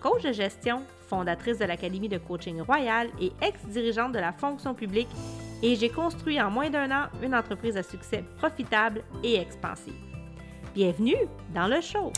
coach de gestion, fondatrice de l'Académie de coaching royal et ex-dirigeante de la fonction publique, et j'ai construit en moins d'un an une entreprise à succès profitable et expansive. Bienvenue dans le show.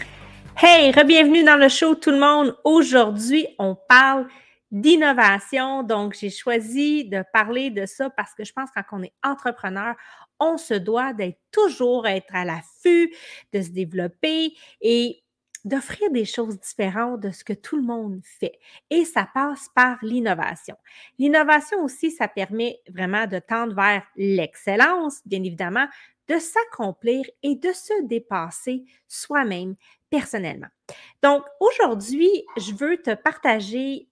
Hey, re-bienvenue dans le show tout le monde. Aujourd'hui, on parle d'innovation. Donc, j'ai choisi de parler de ça parce que je pense que quand on est entrepreneur, on se doit d'être toujours être à l'affût, de se développer et d'offrir des choses différentes de ce que tout le monde fait. Et ça passe par l'innovation. L'innovation aussi, ça permet vraiment de tendre vers l'excellence, bien évidemment, de s'accomplir et de se dépasser soi-même personnellement. Donc, aujourd'hui, je veux te partager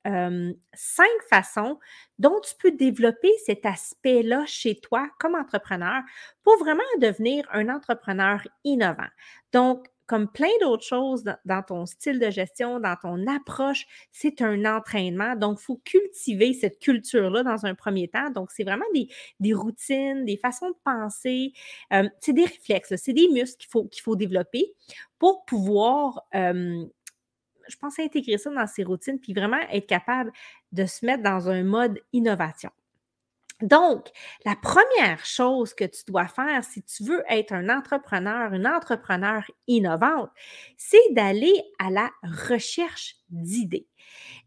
cinq façons dont tu peux développer cet aspect-là chez toi comme entrepreneur pour vraiment devenir un entrepreneur innovant. Donc, comme plein d'autres choses dans, ton style de gestion, dans ton approche, c'est un entraînement. Donc, il faut cultiver cette culture-là dans un premier temps. Donc, c'est vraiment des, routines, des façons de penser. Euh, c'est des réflexes, c'est des muscles qu'il faut, qu'il faut développer pour pouvoir, euh, je pense, intégrer ça dans ses routines, puis vraiment être capable de se mettre dans un mode innovation. Donc, la première chose que tu dois faire si tu veux être un entrepreneur, une entrepreneur innovante, c'est d'aller à la recherche d'idées.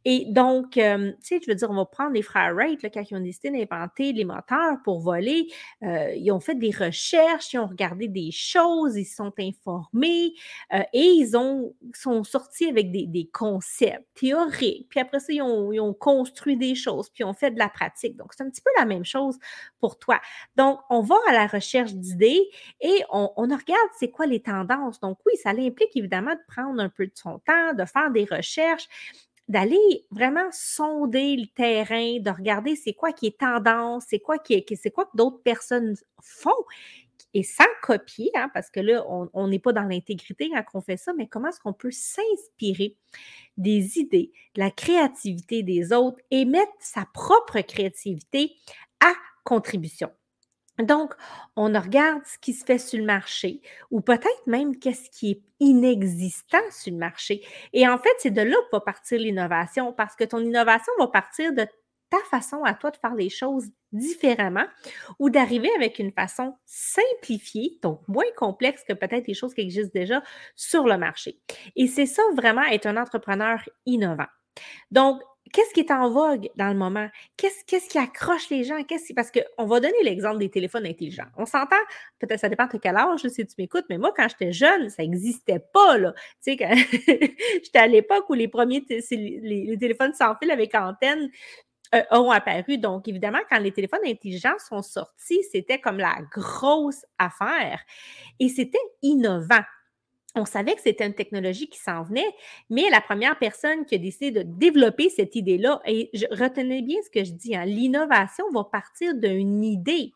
Et donc, tu sais, je veux dire, on va prendre les frères Wright, là, quand ils ont décidé d'inventer les moteurs pour voler, ils ont fait des recherches, ils ont regardé des choses, ils se sont informés et ils ont, sont sortis avec des, concepts théoriques. Puis après ça, ils ont, construit des choses, puis ils ont fait de la pratique. Donc, c'est un petit peu la même chose pour toi. Donc, on va à la recherche d'idées et on, on regarde c'est quoi les tendances. Donc, oui, ça implique évidemment de prendre un peu de son temps, de faire des recherches d'aller vraiment sonder le terrain, de regarder c'est quoi qui est tendance, c'est quoi qui est, c'est quoi que d'autres personnes font et sans copier, hein, parce que là, on n'est pas dans l'intégrité quand on fait ça, mais comment est-ce qu'on peut s'inspirer des idées, de la créativité des autres et mettre sa propre créativité à contribution? Donc, on regarde ce qui se fait sur le marché ou peut-être même qu'est-ce qui est inexistant sur le marché. Et en fait, c'est de là que va partir l'innovation parce que ton innovation va partir de ta façon à toi de faire les choses différemment ou d'arriver avec une façon simplifiée, donc moins complexe que peut-être les choses qui existent déjà sur le marché. Et c'est ça vraiment être un entrepreneur innovant. Donc, qu'est-ce qui est en vogue dans le moment? Qu'est-ce, qui accroche les gens? Qu'est-ce parce qu'on va donner l'exemple des téléphones intelligents. On s'entend, peut-être ça dépend de quel âge, si tu m'écoutes, mais moi, quand j'étais jeune, ça n'existait pas. Là. Tu sais, j'étais à l'époque où les premiers les, téléphones sans fil avec antenne euh, ont apparu. Donc, évidemment, quand les téléphones intelligents sont sortis, c'était comme la grosse affaire. Et c'était innovant on savait que c'était une technologie qui s'en venait, mais la première personne qui a décidé de développer cette idée-là, et je, retenez bien ce que je dis, hein, l'innovation va partir d'une idée,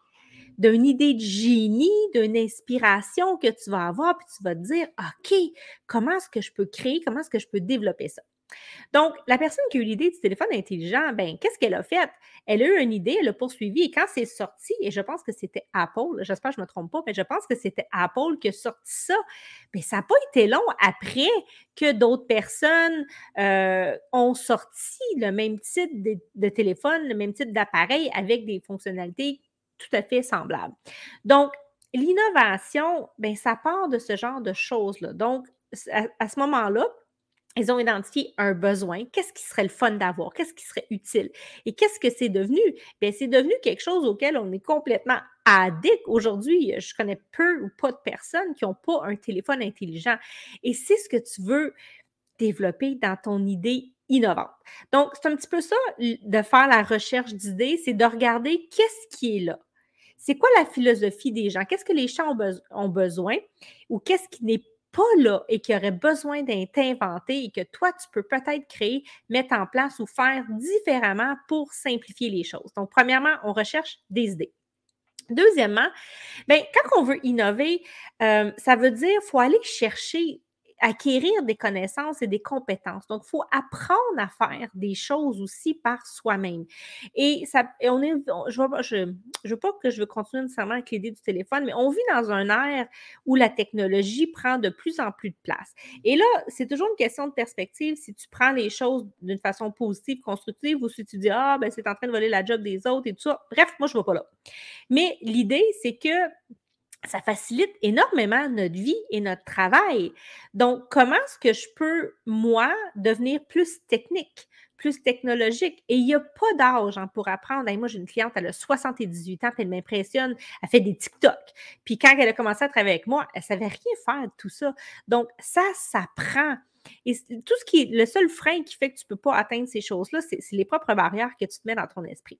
d'une idée de génie, d'une inspiration que tu vas avoir, puis tu vas te dire, OK, comment est-ce que je peux créer, comment est-ce que je peux développer ça? Donc, la personne qui a eu l'idée du téléphone intelligent, ben, qu'est-ce qu'elle a fait? Elle a eu une idée, elle a poursuivi et quand c'est sorti, et je pense que c'était Apple, j'espère que je ne me trompe pas, mais je pense que c'était Apple qui a sorti ça, mais ça n'a pas été long après que d'autres personnes euh, ont sorti le même type de, téléphone, le même type d'appareil avec des fonctionnalités tout à fait semblables. Donc, l'innovation, ben, ça part de ce genre de choses-là. Donc, à ce moment-là, ils ont identifié un besoin. Qu'est-ce qui serait le fun d'avoir? Qu'est-ce qui serait utile? Et qu'est-ce que c'est devenu? Bien, c'est devenu quelque chose auquel on est complètement addict. Aujourd'hui, je connais peu ou pas de personnes qui n'ont pas un téléphone intelligent. Et c'est ce que tu veux développer dans ton idée innovante. Donc, c'est un petit peu ça de faire la recherche d'idées, c'est de regarder qu'est-ce qui est là. C'est quoi la philosophie des gens? Qu'est-ce que les gens ont, besoin? Ou qu'est-ce qui n'est pas là et qui aurait besoin d'être inventé et que toi, tu peux peut-être créer, mettre en place ou faire différemment pour simplifier les choses. Donc, premièrement, on recherche des idées. Deuxièmement, bien, quand on veut innover, euh, ça veut dire qu'il faut aller chercher acquérir des connaissances et des compétences. Donc, il faut apprendre à faire des choses aussi par soi-même. Et ça, on est, je ne veux pas que je veux continuer nécessairement avec l'idée du téléphone, mais on vit dans un ère où la technologie prend de plus en plus de place. Et là, c'est toujours une question de perspective si tu prends les choses d'une façon positive, constructive, ou si tu dis, ah, ben, c'est en train de voler la job des autres et tout ça. Bref, moi, je ne vais pas là. Mais l'idée, c'est que ça facilite énormément notre vie et notre travail. Donc, comment est-ce que je peux, moi, devenir plus technique, plus technologique? Et il n'y a pas d'âge hein, pour apprendre. moi, j'ai une cliente, elle a 78 ans, puis elle m'impressionne, elle fait des TikTok. Puis quand elle a commencé à travailler avec moi, elle ne savait rien faire de tout ça. Donc, ça, ça prend. Et tout ce qui est le seul frein qui fait que tu ne peux pas atteindre ces choses-là, c'est les propres barrières que tu te mets dans ton esprit.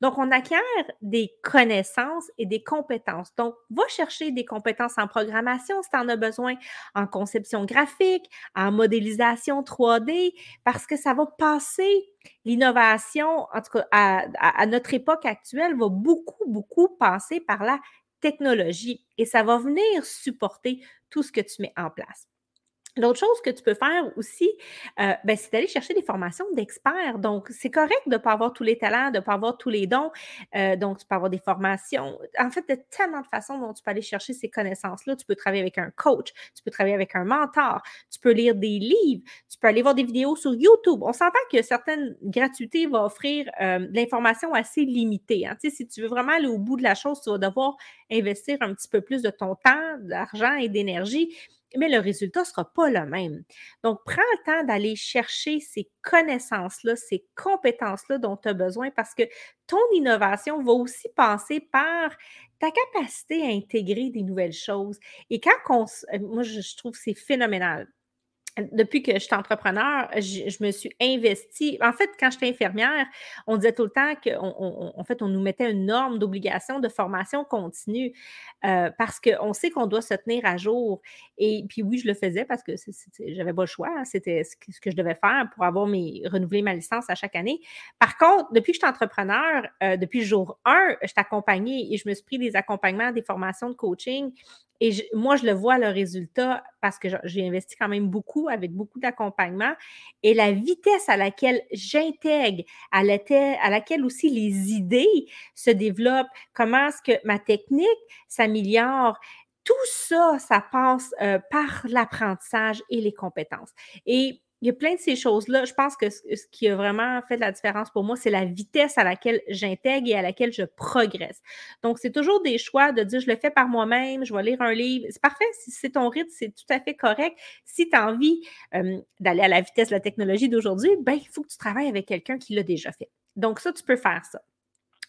Donc, on acquiert des connaissances et des compétences. Donc, va chercher des compétences en programmation si tu en as besoin, en conception graphique, en modélisation 3D, parce que ça va passer l'innovation, en tout cas à, à notre époque actuelle, va beaucoup, beaucoup passer par la technologie et ça va venir supporter tout ce que tu mets en place. L'autre chose que tu peux faire aussi, euh, ben, c'est d'aller chercher des formations d'experts. Donc, c'est correct de ne pas avoir tous les talents, de ne pas avoir tous les dons. Euh, donc, tu peux avoir des formations. En fait, il y a tellement de façons dont tu peux aller chercher ces connaissances-là. Tu peux travailler avec un coach, tu peux travailler avec un mentor, tu peux lire des livres, tu peux aller voir des vidéos sur YouTube. On s'entend que certaines gratuités vont offrir euh, de l'information assez limitée. Hein. si tu veux vraiment aller au bout de la chose, tu vas devoir investir un petit peu plus de ton temps, d'argent et d'énergie mais le résultat ne sera pas le même. Donc, prends le temps d'aller chercher ces connaissances-là, ces compétences-là dont tu as besoin parce que ton innovation va aussi passer par ta capacité à intégrer des nouvelles choses. Et quand on, moi, je trouve que c'est phénoménal depuis que je suis entrepreneur, je, me suis investie. En fait, quand j'étais infirmière, on disait tout le temps qu'en en fait, on nous mettait une norme d'obligation de formation continue euh, parce qu'on sait qu'on doit se tenir à jour. Et puis oui, je le faisais parce que j'avais pas le choix. Hein, c'était ce que, je devais faire pour avoir mes renouveler ma licence à chaque année. Par contre, depuis que je suis entrepreneur, euh, depuis le jour 1, je suis accompagnée et je me suis pris des accompagnements, des formations de coaching et moi, je le vois, le résultat, parce que j'ai investi quand même beaucoup avec beaucoup d'accompagnement. Et la vitesse à laquelle j'intègre, à, laquelle aussi les idées se développent, comment est-ce que ma technique s'améliore, tout ça, ça passe euh, par l'apprentissage et les compétences. Et il y a plein de ces choses-là. Je pense que ce, qui a vraiment fait la différence pour moi, c'est la vitesse à laquelle j'intègre et à laquelle je progresse. Donc, c'est toujours des choix de dire je le fais par moi-même, je vais lire un livre. C'est parfait. Si c'est ton rythme, c'est tout à fait correct. Si tu as envie euh, d'aller à la vitesse de la technologie d'aujourd'hui, ben, il faut que tu travailles avec quelqu'un qui l'a déjà fait. Donc, ça, tu peux faire ça.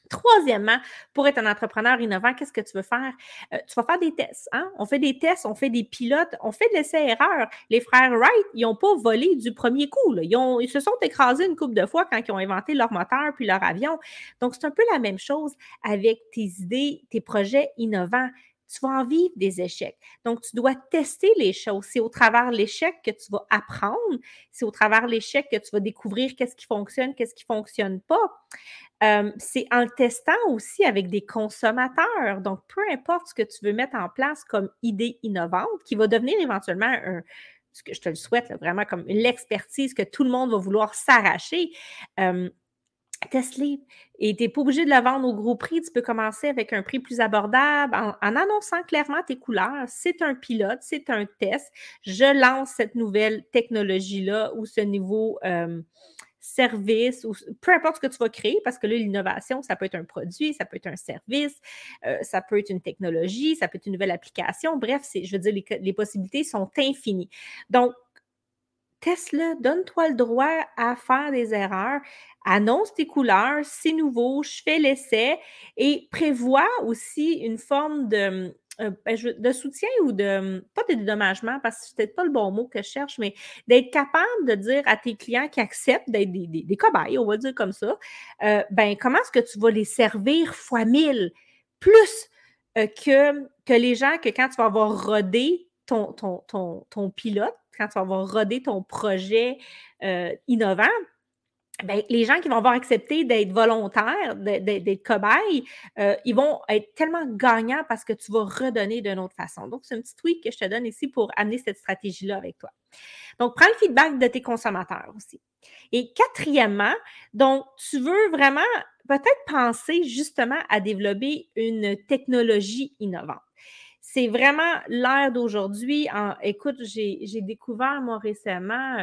Troisièmement, pour être un entrepreneur innovant, qu'est-ce que tu veux faire? Euh, tu vas faire des tests. Hein? On fait des tests, on fait des pilotes, on fait de l'essai-erreur. Les frères Wright, ils n'ont pas volé du premier coup. Ils, ils, se sont écrasés une couple de fois quand ils ont inventé leur moteur puis leur avion. Donc, c'est un peu la même chose avec tes idées, tes projets innovants tu vas en vivre des échecs. Donc, tu dois tester les choses. C'est au travers de l'échec que tu vas apprendre. C'est au travers de l'échec que tu vas découvrir qu'est-ce qui fonctionne, qu'est-ce qui ne fonctionne pas. Euh, c'est en testant aussi avec des consommateurs. Donc, peu importe ce que tu veux mettre en place comme idée innovante, qui va devenir éventuellement ce que je te le souhaite, vraiment comme l'expertise que tout le monde va vouloir s'arracher. Euh, Test-les. Et tu n'es pas obligé de le vendre au gros prix. Tu peux commencer avec un prix plus abordable en, annonçant clairement tes couleurs. C'est un pilote, c'est un test. Je lance cette nouvelle technologie-là ou ce nouveau euh, service ou peu importe ce que tu vas créer, parce que là, l'innovation, ça peut être un produit, ça peut être un service, euh, ça peut être une technologie, ça peut être une nouvelle application. Bref, je veux dire, les possibilités sont infinies. Donc, teste-le, donne-toi le droit à faire des erreurs, annonce tes couleurs, c'est nouveau, je fais l'essai et prévois aussi une forme de, euh, ben, de soutien ou de, pas de dédommagement, parce que c'est peut-être pas le bon mot que je cherche, mais d'être capable de dire à tes clients qui acceptent d'être des, cobayes, on va dire comme ça, euh, ben, comment est-ce que tu vas les servir fois mille, plus euh, que, que les gens que quand tu vas avoir rodé ton, ton, pilote, quand tu vas avoir rodé ton projet euh, innovant, ben, les gens qui vont avoir accepté d'être volontaires, d'être cobayes, euh, ils vont être tellement gagnants parce que tu vas redonner d'une autre façon. Donc, c'est un petit tweak que je te donne ici pour amener cette stratégie-là avec toi. Donc, prends le feedback de tes consommateurs aussi. Et quatrièmement, donc, tu veux vraiment peut-être penser justement à développer une technologie innovante. C'est vraiment l'ère d'aujourd'hui. Écoute, j'ai découvert moi récemment.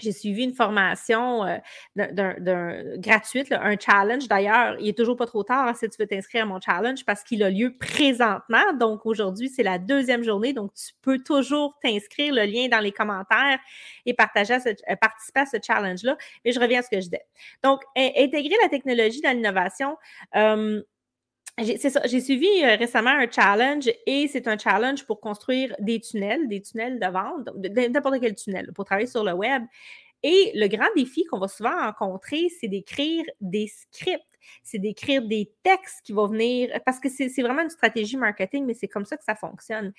J'ai suivi une formation euh, gratuite, un challenge. D'ailleurs, il n'est toujours pas trop tard hein, si tu veux t'inscrire à mon challenge parce qu'il a lieu présentement. Donc, aujourd'hui, c'est la deuxième journée. Donc, tu peux toujours t'inscrire, le lien dans les commentaires et partager euh, participer à ce challenge-là. Mais je reviens à ce que je disais. Donc, intégrer la technologie dans l'innovation. J'ai suivi euh, récemment un challenge et c'est un challenge pour construire des tunnels, des tunnels de vente, n'importe quel tunnel, pour travailler sur le web. Et le grand défi qu'on va souvent rencontrer, c'est d'écrire des scripts c'est d'écrire des textes qui vont venir, parce que c'est vraiment une stratégie marketing, mais c'est comme ça que ça fonctionne.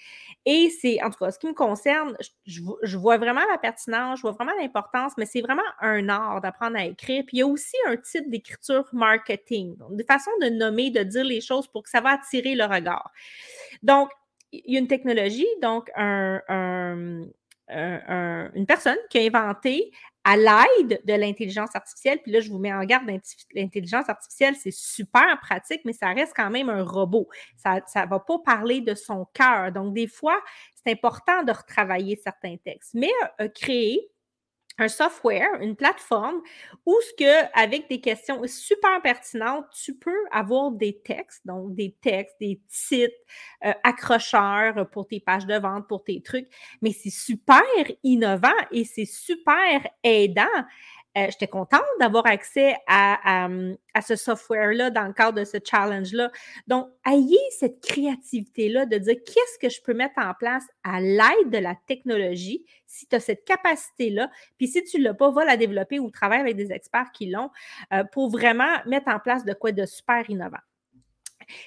Et c'est, en tout cas, ce qui me concerne, je, vois vraiment la pertinence, je vois vraiment l'importance, mais c'est vraiment un art d'apprendre à écrire. Puis il y a aussi un type d'écriture marketing, des façons de nommer, de dire les choses pour que ça va attirer le regard. Donc, il y a une technologie, donc un, une personne qui a inventé à l'aide de l'intelligence artificielle. Puis là, je vous mets en garde, l'intelligence artificielle, c'est super pratique, mais ça reste quand même un robot. Ça ne va pas parler de son cœur. Donc, des fois, c'est important de retravailler certains textes. Mais euh, créer un software, une plateforme où ce que, avec des questions super pertinentes, tu peux avoir des textes, donc des textes, des titres euh, accrocheurs pour tes pages de vente, pour tes trucs, mais c'est super innovant et c'est super aidant euh, j'étais contente d'avoir accès à, à, ce software-là dans le cadre de ce challenge-là. Donc, ayez cette créativité-là de dire qu'est-ce que je peux mettre en place à l'aide de la technologie si tu as cette capacité-là. Puis si tu ne l'as pas, va la développer ou travaille avec des experts qui l'ont euh, pour vraiment mettre en place de quoi de super innovant.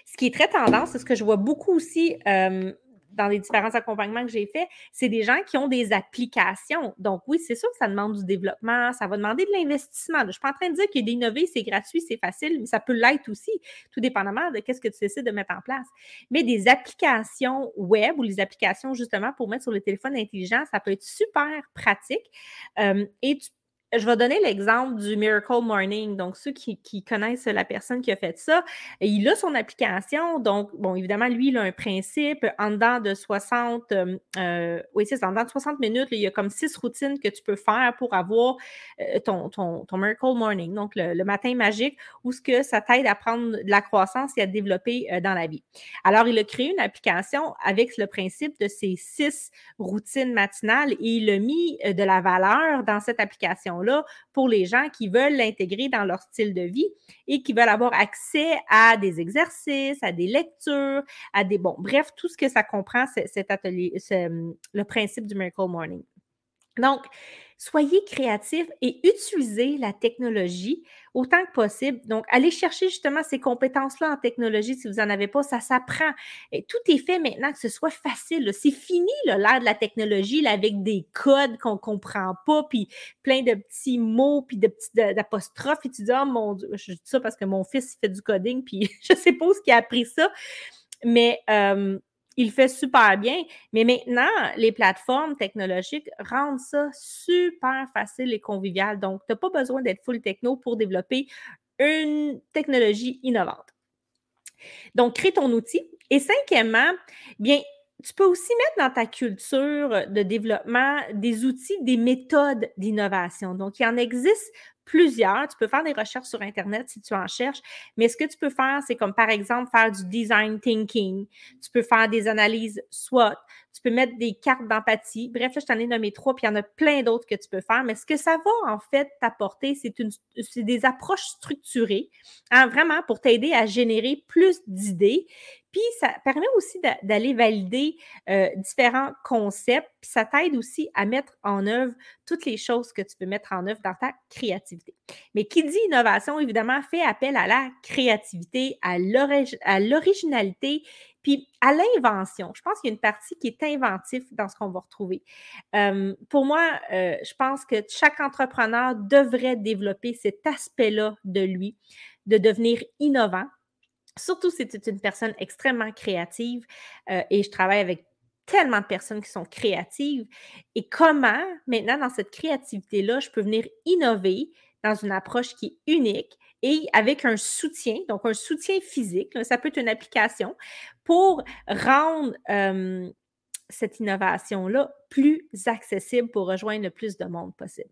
Ce qui est très tendance, c'est ce que je vois beaucoup aussi euh, dans les différents accompagnements que j'ai faits, c'est des gens qui ont des applications. Donc, oui, c'est sûr que ça demande du développement, ça va demander de l'investissement. Je ne suis pas en train de dire que d'innover, c'est gratuit, c'est facile, mais ça peut l'être aussi, tout dépendamment de ce que tu décides de mettre en place. Mais des applications web ou les applications justement pour mettre sur le téléphone intelligent, ça peut être super pratique. Euh, et tu je vais donner l'exemple du Miracle Morning. Donc, ceux qui, connaissent la personne qui a fait ça, il a son application. Donc, bon, évidemment, lui, il a un principe. En dedans de 60, euh, euh, en dedans de 60 minutes, il y a comme six routines que tu peux faire pour avoir euh, ton, ton, Miracle Morning. Donc, le, matin magique, où ce que ça t'aide à prendre de la croissance et à développer dans la vie. Alors, il a créé une application avec le principe de ces six routines matinales et il a mis de la valeur dans cette application pour les gens qui veulent l'intégrer dans leur style de vie et qui veulent avoir accès à des exercices, à des lectures, à des bons, bref, tout ce que ça comprend, cet atelier, le principe du Miracle Morning. Donc, soyez créatifs et utilisez la technologie autant que possible. Donc, allez chercher justement ces compétences-là en technologie si vous n'en avez pas, ça s'apprend. Tout est fait maintenant que ce soit facile. C'est fini l'ère de la technologie avec des codes qu'on ne comprend pas, puis plein de petits mots, puis de petits d'apostrophes. Et tu dis, oh mon Dieu, je dis ça parce que mon fils fait du coding, puis je ne sais pas où ce qui a appris ça. Mais euh, il fait super bien, mais maintenant, les plateformes technologiques rendent ça super facile et convivial. Donc, tu n'as pas besoin d'être full techno pour développer une technologie innovante. Donc, crée ton outil. Et cinquièmement, bien, tu peux aussi mettre dans ta culture de développement des outils, des méthodes d'innovation. Donc, il en existe plusieurs. Tu peux faire des recherches sur Internet si tu en cherches, mais ce que tu peux faire, c'est comme par exemple faire du design thinking. Tu peux faire des analyses SWOT. Tu peux mettre des cartes d'empathie. Bref, là, je t'en ai nommé trois, puis il y en a plein d'autres que tu peux faire. Mais ce que ça va en fait t'apporter, c'est, des approches structurées, hein, vraiment pour t'aider à générer plus d'idées, puis ça permet aussi d'aller valider euh, différents concepts, puis ça t'aide aussi à mettre en œuvre toutes les choses que tu peux mettre en œuvre dans ta créativité. Mais qui dit innovation, évidemment, fait appel à la créativité, à l'originalité Puis à l'invention, je pense qu'il y a une partie qui est inventive dans ce qu'on va retrouver. Euh, pour moi, euh, je pense que chaque entrepreneur devrait développer cet aspect-là de lui, de devenir innovant. Surtout si une personne extrêmement créative euh, et je travaille avec tellement de personnes qui sont créatives. Et comment, maintenant, dans cette créativité-là, je peux venir innover dans une approche qui est unique et avec un soutien, donc un soutien physique, ça peut être une application, pour rendre cette innovation-là plus accessible pour rejoindre le plus de monde possible.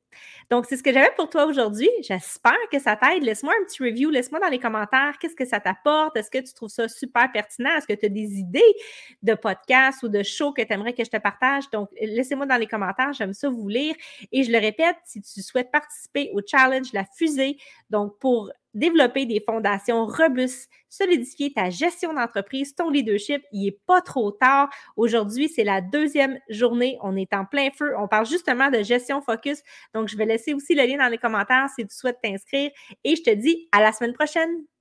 Donc, c'est ce que j'avais pour toi aujourd'hui. J'espère que ça t'aide. Laisse-moi un petit review. Laisse-moi dans les commentaires qu'est-ce que ça t'apporte? Est-ce que tu trouves ça super pertinent? Est-ce que tu as des idées de podcasts ou de shows que tu aimerais que je te partage? Donc, laissez-moi dans les commentaires. J'aime ça vous lire. Et je le répète, si tu souhaites participer au challenge La Fusée, donc pour développer des fondations robustes, solidifier ta gestion d'entreprise, ton leadership. Il n'est pas trop tard. Aujourd'hui, c'est la deuxième journée. On est en plein feu. On parle justement de gestion focus. Donc, je vais laisser aussi le lien dans les commentaires si tu souhaites t'inscrire. Et je te dis à la semaine prochaine.